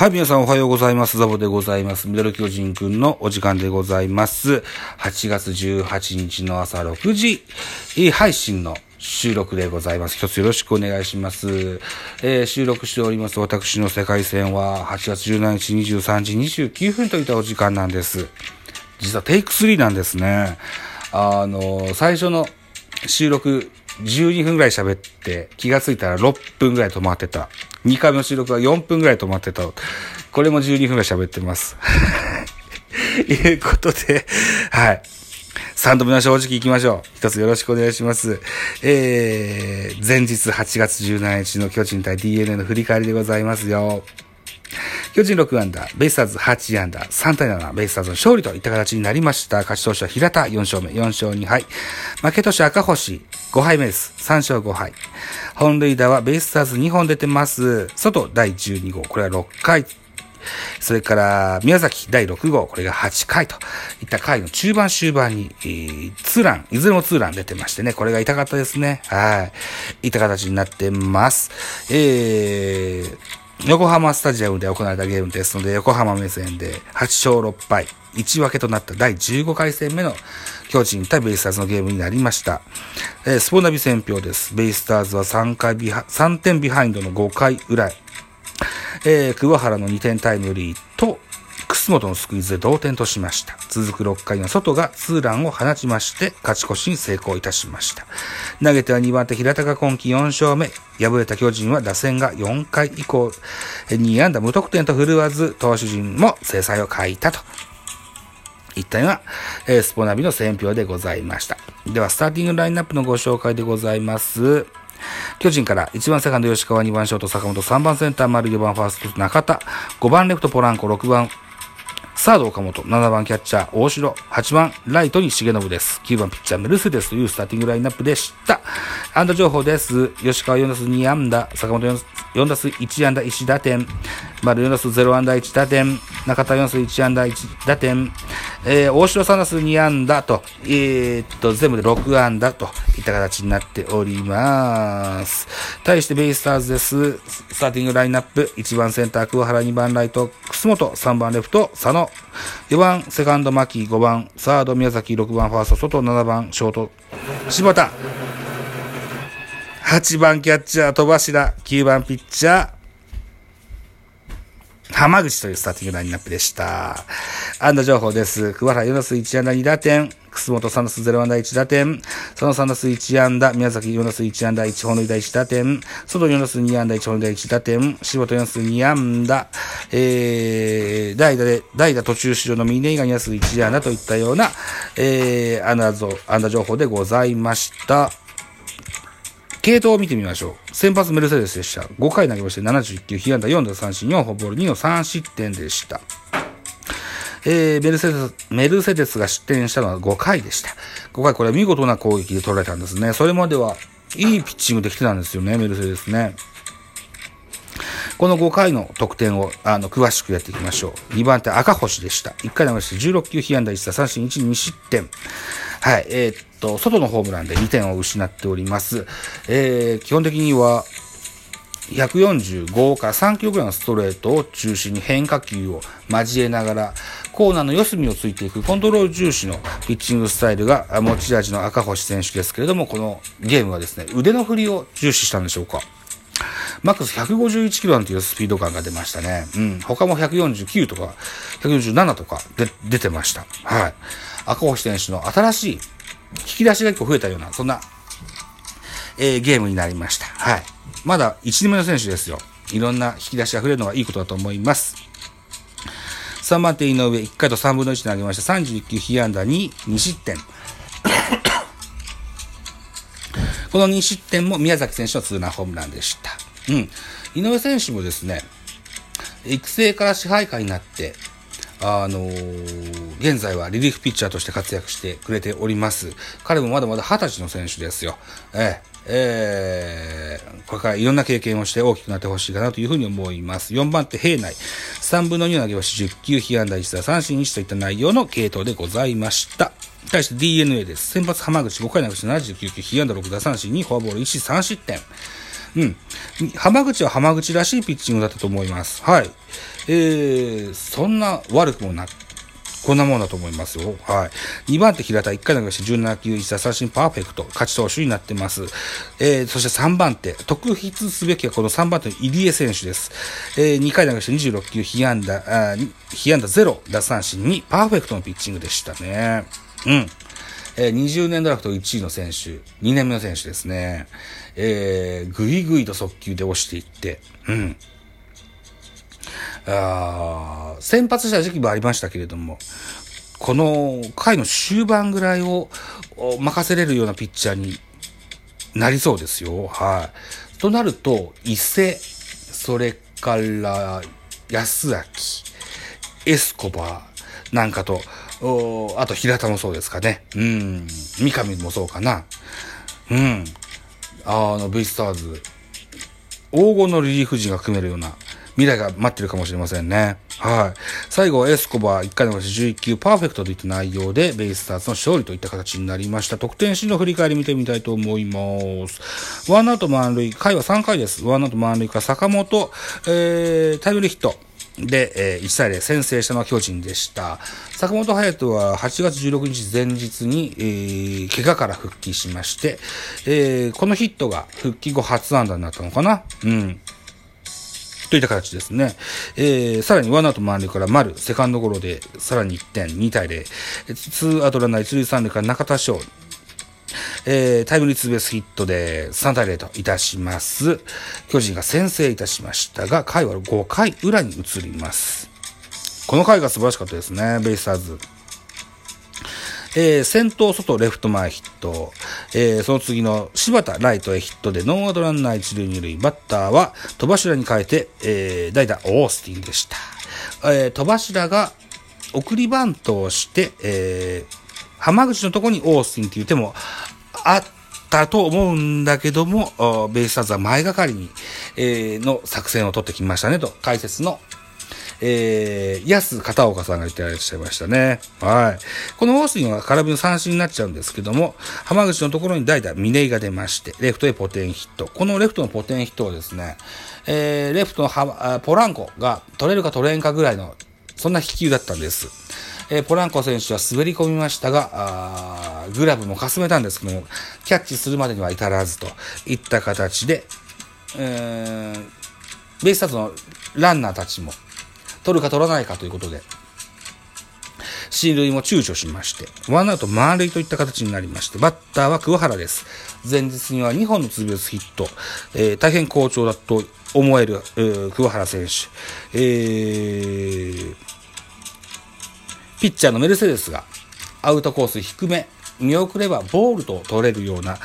はい、皆さんおはようございます。ザボでございます。ミドル巨人くんのお時間でございます。8月18日の朝6時、配信の収録でございます。一つよろしくお願いします。えー、収録しております私の世界戦は8月17日23時29分といったお時間なんです。実はテイク3なんですね。あの、最初の収録12分ぐらい喋って気がついたら6分ぐらい止まってた。2回目の収録は4分ぐらい止まってた。これも12分ぐらい喋ってます。いうことで、はい。3度目の正直行きましょう。一つよろしくお願いします。えー、前日8月17日の巨人対 DNA の振り返りでございますよ。巨人6アンダー、ベイスターズ8アンダー、3対7、ベイスターズの勝利といった形になりました。勝ち投手は平田4勝目、4勝2敗。負け投手赤星5敗目です。3勝5敗。本塁打はベイスターズ2本出てます。外第12号、これは6回。それから、宮崎第6号、これが8回といった回の中盤終盤に、えー、ツーラン、いずれもツーラン出てましてね、これが痛かったですね。はい。いった形になってます。えー、横浜スタジアムで行われたゲームですので、横浜目線で8勝6敗、1分けとなった第15回戦目の巨人対ベイスターズのゲームになりました。えー、スポナビ戦評です。ベイスターズは3回ビハ、3点ビハインドの5回裏、えー、桑原の2点タイムリー、楠本のスクイズで同点としました。続く6回のソトがツーランを放ちまして、勝ち越しに成功いたしました。投げては2番手平田が今季4勝目。敗れた巨人は打線が4回以降、2安打無得点と振るわず、投手陣も精彩を欠いたといったような、えー、スポナビの選評でございました。では、スターティングラインナップのご紹介でございます。巨人から1番セカンド吉川、2番ショート坂本、3番センター丸、4番ファースト中田、5番レフトポランコ、6番サード岡本、7番キャッチャー大城、8番ライトに重信です。9番ピッチャーメルセデスというスターティングラインナップでした。安打情報です。吉川4打数2安打、坂本 4, 4打数1安打1打点、丸4打数0安打1打点、中田4打数1安打1打点、えー、大城3打数2安打と、えー、っと、全部で6安打と。いった形になっております。対してベイスターズです。スターティングラインナップ、1番センター桑原、2番ライト、楠本、3番レフト、佐野、4番セカンド牧、5番サード宮崎、6番ファースト外、7番ショート柴田、8番キャッチャー戸柱、9番ピッチャー浜口というスターティングラインナップでした。安打情報です。桑原4打数1安打2打点、楠本3打数0安打1打点、その3打数1安打、宮崎4打数1安打1本塁打1打点、外4打数2安打1本塁打1打点、柴田4打数2安打、えー、代打で、代打途中出場の峰以外2打数1安打といったような、えー、安打安打情報でございました。系統を見てみましょう。先発メルセデスでした。5回投げまして71球、被安打4打三振、4フォボール2の3失点でした。えー、メルセデス、メルセデスが失点したのは5回でした。5回これは見事な攻撃で取られたんですね。それまではいいピッチングできてたんですよね、メルセデスね。この5回の得点をあの詳しくやっていきましょう。2番手赤星でした。1回投げして16球被安打1打三振1、2失点。はい、えー、っと、外のホームランで2点を失っております。えー、基本的には、145から3キロぐらいのストレートを中心に変化球を交えながら、コーナーの四隅をついていくコントロール重視のピッチングスタイルが持ち味の赤星選手ですけれども、このゲームはですね、腕の振りを重視したんでしょうか。マックス151キロなんていうスピード感が出ましたね。うん。他も149とか、147とかで出てました。はい。赤星選手の新しい引き出しが1個増えたような、そんな、えー、ゲームになりました。はい。まだ1年目の選手ですよ。いろんな引き出しが増えるのがいいことだと思います。3番手井上、1回と3分の1投げました。31球、被安打2、2失点。この2失点も宮崎選手のツーランホームランでした。うん。井上選手もですね、育成から支配下になって、あのー、現在はリリーフピッチャーとして活躍してくれております。彼もまだまだ20歳の選手ですよ。ええー、これからいろんな経験をして大きくなってほしいかなというふうに思います。4番手、平内。3分の2投げ星10球、被安打1打三振1といった内容の系統でございました。対して DNA です。先発浜口5回投げし79球、被安打6打三振2、フォアボール1、3失点。うん。浜口は浜口らしいピッチングだったと思います。はい。えー、そんな悪くもなこんなもんだと思いますよ。はい。2番手平田、1回投げして17球1打三振パーフェクト、勝ち投手になってます。えー、そして3番手、特筆すべきはこの3番手の入江選手です。えー、2回投げして26球、被安打、あ被安打0、奪三振にパーフェクトのピッチングでしたね。うん。えー、20年ドラフト1位の選手、2年目の選手ですね。えー、ぐいぐいと速球で押していって、うん。あ先発した時期もありましたけれども、この回の終盤ぐらいを任せれるようなピッチャーになりそうですよ。はい。となると、伊勢、それから安明、エスコバーなんかと、あと平田もそうですかね。うん。三上もそうかな。うん。あの、ベイスターズ、黄金のリリーフ陣が組めるような未来が待ってるかもしれませんね。はい。最後エスコバー1回の11球パーフェクトといった内容でベイスターズの勝利といった形になりました。得点シーンの振り返り見てみたいと思います。ワンアウト満塁、回は3回です。ワンアウト満塁から坂本、えー、タイムリーヒット。で、えー、1対0先制したのは巨人でした。坂本勇人は8月16日前日に、えー、怪我から復帰しまして、えー、このヒットが復帰後初安打になったのかなうん。といった形ですね。えー、さらにワンアウト満塁から丸、セカンドゴロで、さらに1点、2対0。ツーアウトランナー1塁3塁から中田翔。えー、タイムリーツーベースヒットで3対0といたします。巨人が先制いたしましたが、回は5回裏に移ります。この回が素晴らしかったですね、ベイスターズ。えー、先頭外レフト前ヒット、えー、その次の柴田ライトへヒットでノーアウトランナー一塁二塁、バッターは戸柱に変えて、えー、代打オースティンでした。えー、戸柱が送りバントをして、えー、浜口のところにオースティンっていう手もあったと思うんだけども、ベイスターズは前がかりに、えー、の作戦を取ってきましたねと、解説のえー、安片岡さんが言ってらっしゃいましたね。はい。このオースティンは空振りの三振になっちゃうんですけども、浜口のところに代打、峰井が出まして、レフトへポテンヒット。このレフトのポテンヒットをですね、えー、レフトのポランコが取れるか取れんかぐらいの、そんな飛球だったんです。えー、ポランコ選手は滑り込みましたが、グラブもかすめたんですけども、キャッチするまでには至らずといった形で、えー、ベイスターズのランナーたちも取るか取らないかということで、進塁も躊躇しまして、ワンアウト満塁といった形になりまして、バッターは桑原です。前日には2本のツーベースヒット、えー、大変好調だと思える、えー、桑原選手、えー、ピッチャーのメルセデスがアウトコース低め、見送ればボールと取れるような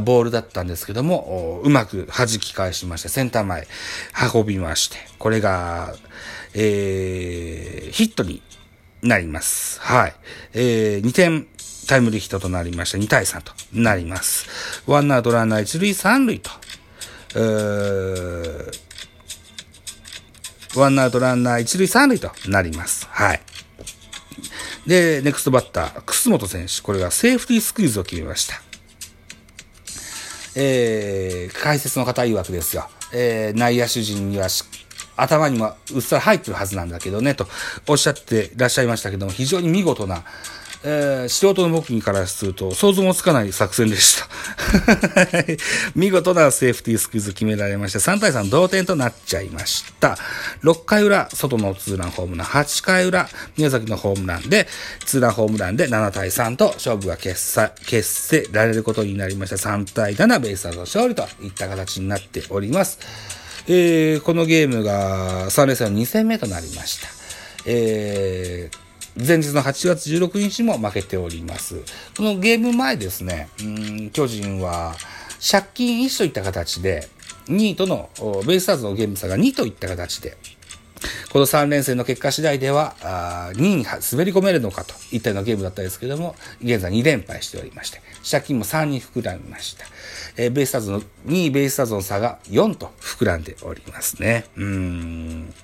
ボールだったんですけども、うまく弾き返しまして、センター前運びまして、これが、えー、ヒットになります。はい。えー、2点タイムリーヒットとなりまして、2対3となります。ワンアウトランナー1塁3塁と、えー、ワンアウトランナー1塁3塁となります。はい。で、ネクストバッター、楠本選手。これがセーフティースクイズを決めました。えー、解説の方いわくですよ。えー、内野手陣には頭にもうっすら入ってるはずなんだけどね、とおっしゃってらっしゃいましたけども、非常に見事な、えー、素人の僕からすると想像もつかない作戦でした。見事なセーフティースクイズ決められまして、3対3同点となっちゃいました。6回裏、外のツーランホームラン、8回裏、宮崎のホームランで、ツーランホームランで7対3と勝負が決さ決せられることになりました。3対7、ベイスターズの勝利といった形になっております。えー、このゲームが3連戦の2戦目となりました。えー、前日の8月16日も負けております。このゲーム前ですね、うん巨人は借金1といった形で、2位との、ベイスターズのゲーム差が2といった形で、この3連戦の結果次第では、2位に滑り込めるのかといったようなゲームだったんですけども、現在2連敗しておりまして、借金も3に膨らみました。えー、ベイスターズの、2位ベイスターズの差が4と膨らんでおりますね。うん。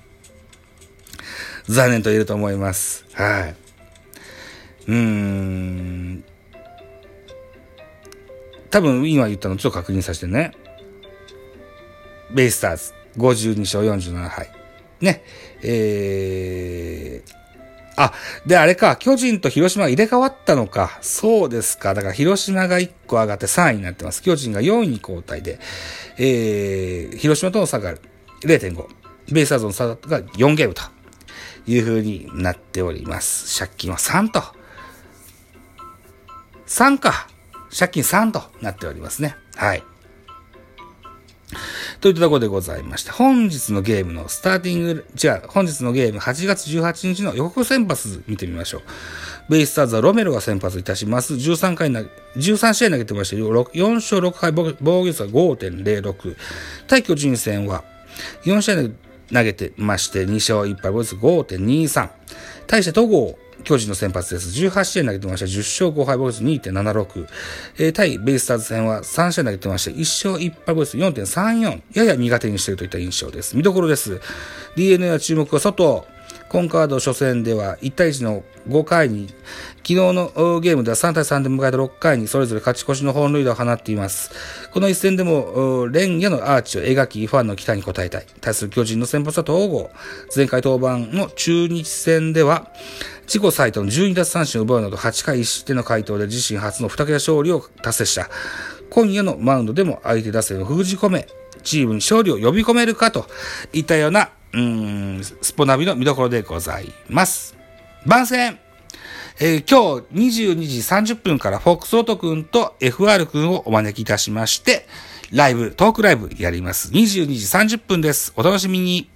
残念と言えると思います。はい。うーん。多分今言ったのちょっと確認させてね。ベイスターズ、52勝47敗。ね。えー、あ、で、あれか、巨人と広島が入れ替わったのか。そうですか。だから広島が1個上がって3位になってます。巨人が4位に交代で、えー、広島との差が0.5。ベイスターズの差が4ゲームという風になっております。借金は3と。3か。借金3となっておりますね。はい。といったところでございまして、本日のゲームのスターティング、違う、本日のゲーム8月18日の予告先発見てみましょう。ベイスターズはロメロが先発いたします。13回な、13試合投げてまして、4勝6敗、防御率は5.06。対巨人戦は、4試合投げ投げてまして、2勝1敗、ボイス5.23。対して戸郷、巨人の先発です。18試合投げてました。10勝5敗、ボイス2.76。えー、対ベイスターズ戦は3試合投げてまして、1勝1敗、ボイス4.34。やや苦手にしているといった印象です。見どころです。DNA は注目は外。コンカード初戦では1対1の5回に、昨日のゲームでは3対3で迎えた6回にそれぞれ勝ち越しの本塁打を放っています。この一戦でも、連夜のアーチを描き、ファンの期待に応えたい。対する巨人の先発は統合。前回登板の中日戦では、自己最多の12奪三振を奪うなど8回1失点の回答で自身初の2桁勝利を達成した。今夜のマウンドでも相手打線を封じ込め、チームに勝利を呼び込めるかといったような、うん、スポナビの見どころでございます。番宣えー、今日22時30分からフォックスオート君と FR 君をお招きいたしまして、ライブ、トークライブやります。22時30分です。お楽しみに。